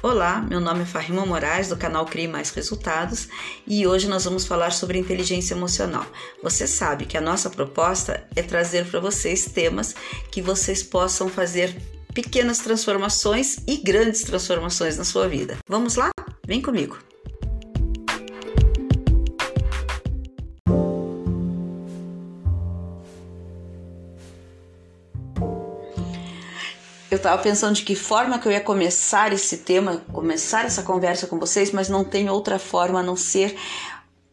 Olá, meu nome é Farima Moraes do canal Crie Mais Resultados e hoje nós vamos falar sobre inteligência emocional. Você sabe que a nossa proposta é trazer para vocês temas que vocês possam fazer pequenas transformações e grandes transformações na sua vida. Vamos lá? Vem comigo! Eu estava pensando de que forma que eu ia começar esse tema, começar essa conversa com vocês, mas não tem outra forma a não ser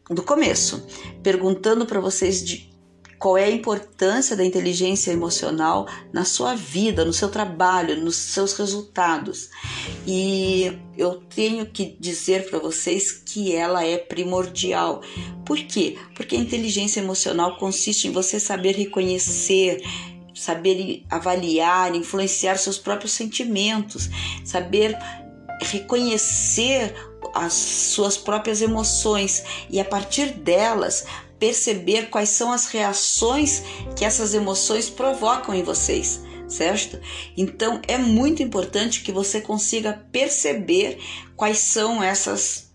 do começo, perguntando para vocês de qual é a importância da inteligência emocional na sua vida, no seu trabalho, nos seus resultados. E eu tenho que dizer para vocês que ela é primordial. Por quê? Porque a inteligência emocional consiste em você saber reconhecer, saber avaliar, influenciar seus próprios sentimentos, saber reconhecer as suas próprias emoções e a partir delas perceber quais são as reações que essas emoções provocam em vocês, certo? Então é muito importante que você consiga perceber quais são essas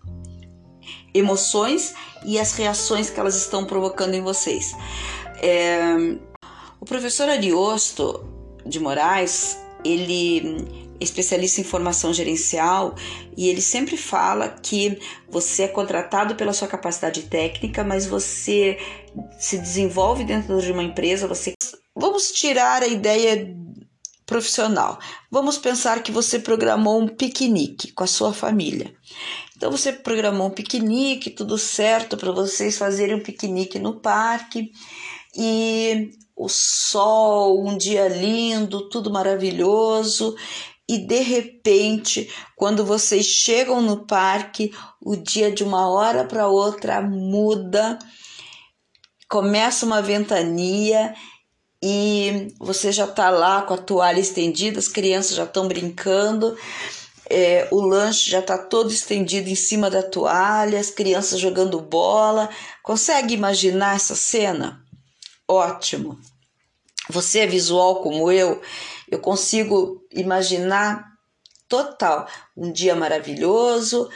emoções e as reações que elas estão provocando em vocês. É, o professor Ariosto de Moraes, ele é especialista em formação gerencial e ele sempre fala que você é contratado pela sua capacidade técnica, mas você se desenvolve dentro de uma empresa, você Vamos tirar a ideia profissional. Vamos pensar que você programou um piquenique com a sua família. Então você programou um piquenique, tudo certo para vocês fazerem um piquenique no parque e o sol, um dia lindo, tudo maravilhoso, e de repente, quando vocês chegam no parque, o dia de uma hora para outra muda, começa uma ventania e você já está lá com a toalha estendida, as crianças já estão brincando. É, o lanche já está todo estendido em cima da toalha, as crianças jogando bola. Consegue imaginar essa cena? Ótimo. Você é visual como eu, eu consigo imaginar total um dia maravilhoso,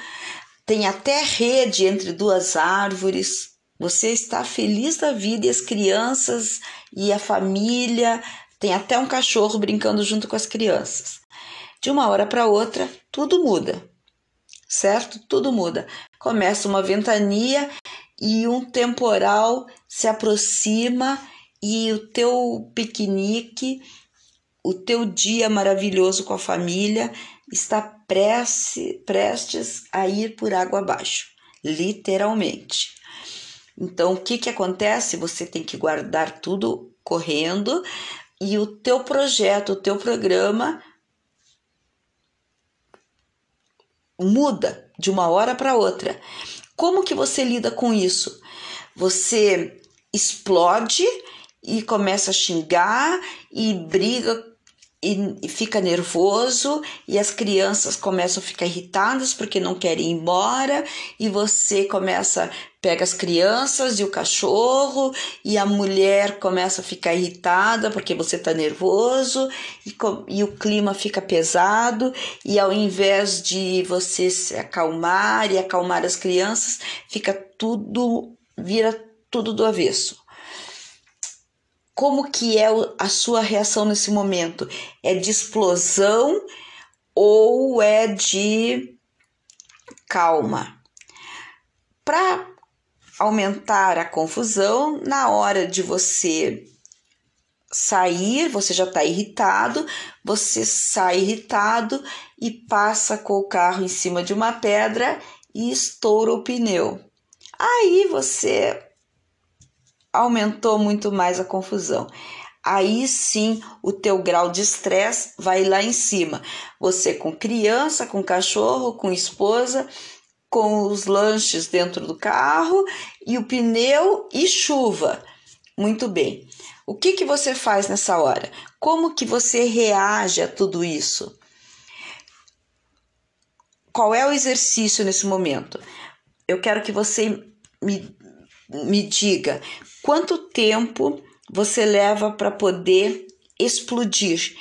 tem até rede entre duas árvores. Você está feliz da vida e as crianças e a família, tem até um cachorro brincando junto com as crianças. De uma hora para outra, tudo muda. Certo? Tudo muda. Começa uma ventania e um temporal se aproxima e o teu piquenique, o teu dia maravilhoso com a família está prece, prestes a ir por água abaixo, literalmente. Então, o que, que acontece? Você tem que guardar tudo correndo e o teu projeto, o teu programa muda de uma hora para outra. Como que você lida com isso? Você explode e começa a xingar e briga e, fica nervoso e as crianças começam a ficar irritadas porque não querem ir embora e você começa pega as crianças e o cachorro e a mulher começa a ficar irritada porque você está nervoso e, e o clima fica pesado e ao invés de você se acalmar e acalmar as crianças fica tudo vira tudo do avesso como que é a sua reação nesse momento? É de explosão ou é de calma? Para aumentar a confusão, na hora de você sair, você já está irritado, você sai irritado e passa com o carro em cima de uma pedra e estoura o pneu. Aí você aumentou muito mais a confusão. Aí sim o teu grau de estresse vai lá em cima. Você com criança, com cachorro, com esposa, com os lanches dentro do carro e o pneu e chuva. Muito bem. O que, que você faz nessa hora? Como que você reage a tudo isso? Qual é o exercício nesse momento? Eu quero que você me me diga quanto tempo você leva para poder explodir.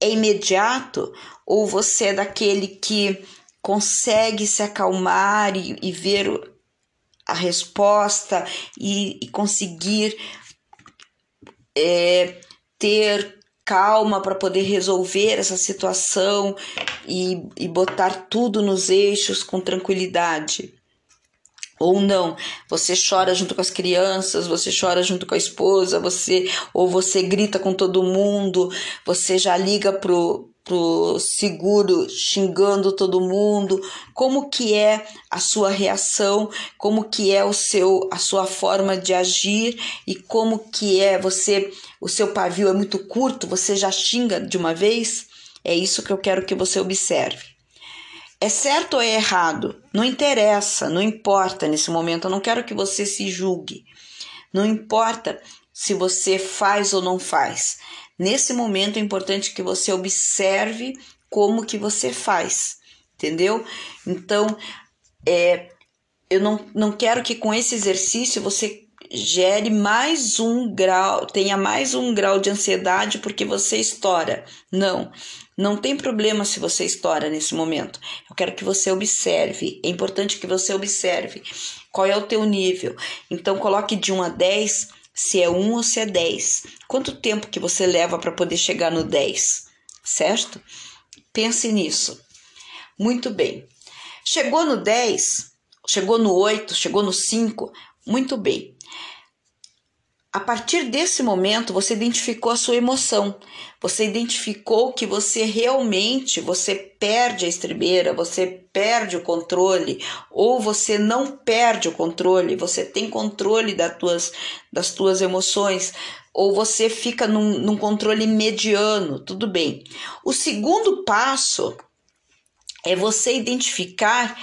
É imediato ou você é daquele que consegue se acalmar e, e ver a resposta e, e conseguir é, ter calma para poder resolver essa situação e, e botar tudo nos eixos com tranquilidade. Ou não, você chora junto com as crianças, você chora junto com a esposa, você ou você grita com todo mundo, você já liga pro pro seguro xingando todo mundo, como que é a sua reação, como que é o seu a sua forma de agir e como que é você o seu pavio é muito curto, você já xinga de uma vez? É isso que eu quero que você observe. É certo ou é errado? Não interessa, não importa nesse momento. Eu não quero que você se julgue. Não importa se você faz ou não faz. Nesse momento é importante que você observe como que você faz, entendeu? Então, é, eu não, não quero que com esse exercício você gere mais um grau, tenha mais um grau de ansiedade porque você estoura. Não, não tem problema se você estoura nesse momento. Eu quero que você observe. É importante que você observe qual é o teu nível. Então coloque de 1 a 10 se é 1 ou se é 10. Quanto tempo que você leva para poder chegar no 10, certo? Pense nisso. Muito bem. Chegou no 10, chegou no 8, chegou no 5, muito bem. A partir desse momento, você identificou a sua emoção. Você identificou que você realmente, você perde a estribeira, você perde o controle, ou você não perde o controle, você tem controle das tuas, das tuas emoções, ou você fica num, num controle mediano, tudo bem. O segundo passo é você identificar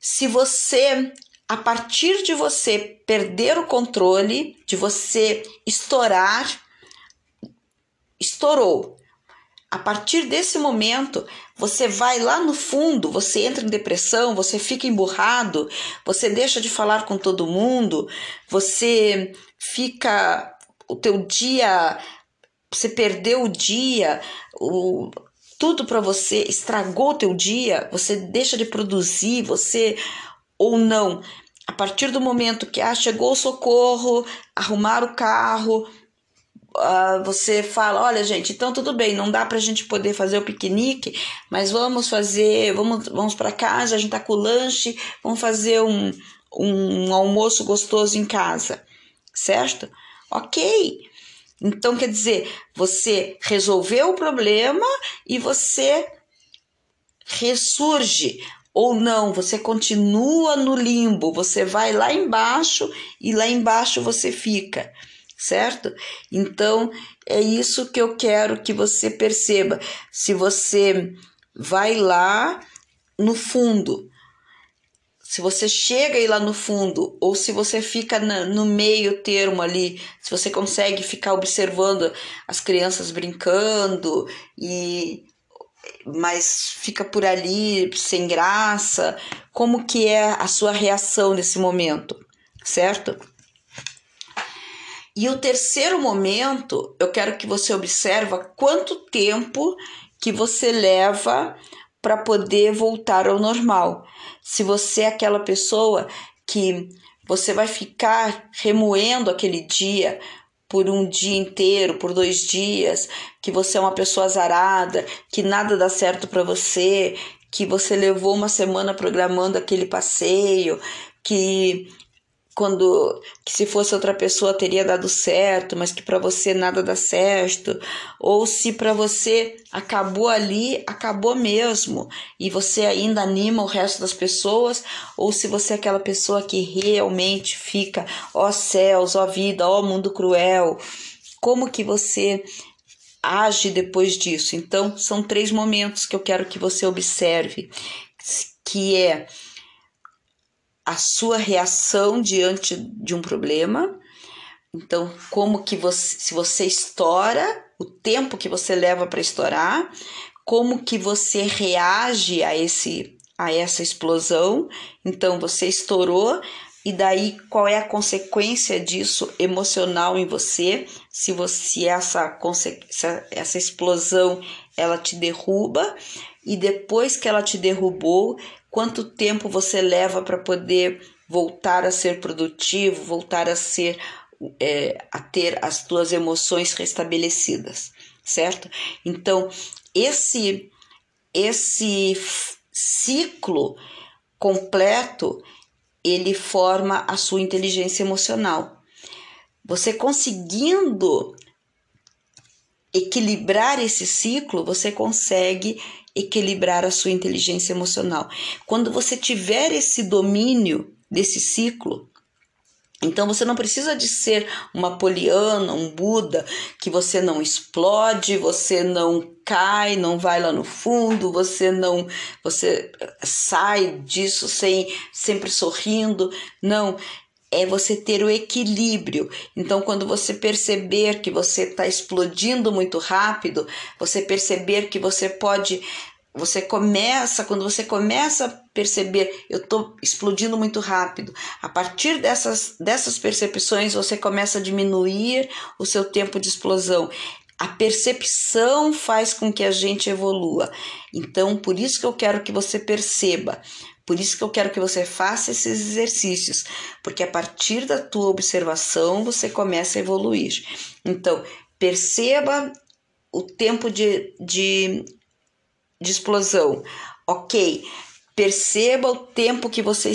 se você a partir de você perder o controle, de você estourar, estourou. A partir desse momento, você vai lá no fundo, você entra em depressão, você fica emburrado, você deixa de falar com todo mundo, você fica o teu dia, você perdeu o dia, o, tudo para você estragou o teu dia, você deixa de produzir, você ou não. A partir do momento que ah, chegou o socorro, arrumar o carro, uh, você fala, olha gente, então tudo bem, não dá para a gente poder fazer o piquenique, mas vamos fazer, vamos, vamos para casa, a gente tá com o lanche, vamos fazer um, um almoço gostoso em casa, certo? Ok. Então quer dizer, você resolveu o problema e você ressurge ou não, você continua no limbo, você vai lá embaixo e lá embaixo você fica, certo? Então é isso que eu quero que você perceba. Se você vai lá no fundo, se você chega aí lá no fundo, ou se você fica na, no meio termo ali, se você consegue ficar observando as crianças brincando e mas fica por ali sem graça? Como que é a sua reação nesse momento, certo? E o terceiro momento, eu quero que você observa quanto tempo que você leva para poder voltar ao normal. Se você é aquela pessoa que você vai ficar remoendo aquele dia, por um dia inteiro, por dois dias, que você é uma pessoa azarada, que nada dá certo para você, que você levou uma semana programando aquele passeio, que quando que se fosse outra pessoa teria dado certo, mas que para você nada dá certo, ou se para você acabou ali, acabou mesmo, e você ainda anima o resto das pessoas, ou se você é aquela pessoa que realmente fica, ó céus, ó vida, ó mundo cruel, como que você age depois disso? Então, são três momentos que eu quero que você observe, que é a sua reação diante de um problema. Então, como que você, se você estoura, o tempo que você leva para estourar, como que você reage a esse a essa explosão. Então, você estourou, e daí qual é a consequência disso emocional em você? Se você essa essa explosão ela te derruba e depois que ela te derrubou, quanto tempo você leva para poder voltar a ser produtivo, voltar a ser é, a ter as tuas emoções restabelecidas, certo? Então esse esse ciclo completo ele forma a sua inteligência emocional. Você conseguindo equilibrar esse ciclo, você consegue equilibrar a sua inteligência emocional. Quando você tiver esse domínio desse ciclo, então você não precisa de ser uma poliana, um Buda, que você não explode, você não cai, não vai lá no fundo, você não você sai disso sem sempre sorrindo. Não, é você ter o equilíbrio. Então, quando você perceber que você está explodindo muito rápido, você perceber que você pode você começa, quando você começa a perceber, eu estou explodindo muito rápido, a partir dessas, dessas percepções, você começa a diminuir o seu tempo de explosão. A percepção faz com que a gente evolua. Então, por isso que eu quero que você perceba. Por isso que eu quero que você faça esses exercícios, porque a partir da tua observação você começa a evoluir. Então, perceba o tempo de, de de explosão. Ok, perceba o tempo que você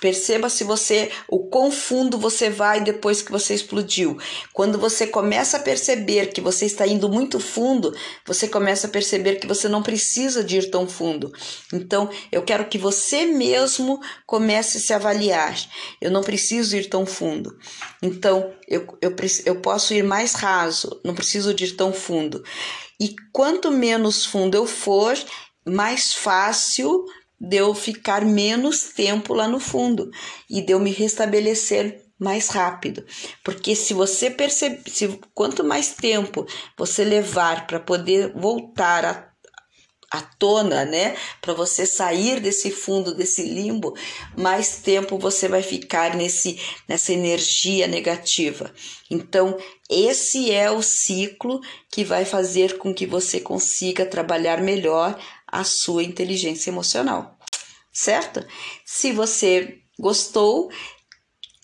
Perceba se você o quão fundo você vai depois que você explodiu. Quando você começa a perceber que você está indo muito fundo, você começa a perceber que você não precisa de ir tão fundo. Então, eu quero que você mesmo comece a se avaliar. Eu não preciso ir tão fundo. Então, eu, eu, eu posso ir mais raso, não preciso de ir tão fundo. E quanto menos fundo eu for, mais fácil de eu ficar menos tempo lá no fundo e de eu me restabelecer mais rápido. Porque se você perceber, quanto mais tempo você levar para poder voltar a à tona, né, para você sair desse fundo, desse limbo, mais tempo você vai ficar nesse nessa energia negativa. Então, esse é o ciclo que vai fazer com que você consiga trabalhar melhor a sua inteligência emocional. Certo? Se você gostou,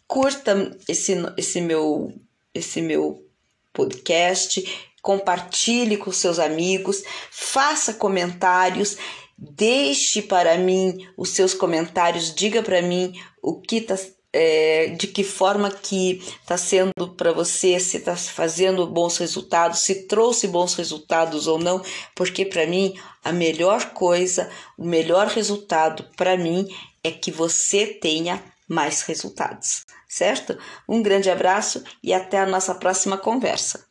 curta esse esse meu esse meu podcast compartilhe com seus amigos, faça comentários, deixe para mim os seus comentários, diga para mim o que tá, é, de que forma que está sendo para você, se está fazendo bons resultados, se trouxe bons resultados ou não, porque para mim a melhor coisa, o melhor resultado para mim é que você tenha mais resultados, certo? Um grande abraço e até a nossa próxima conversa.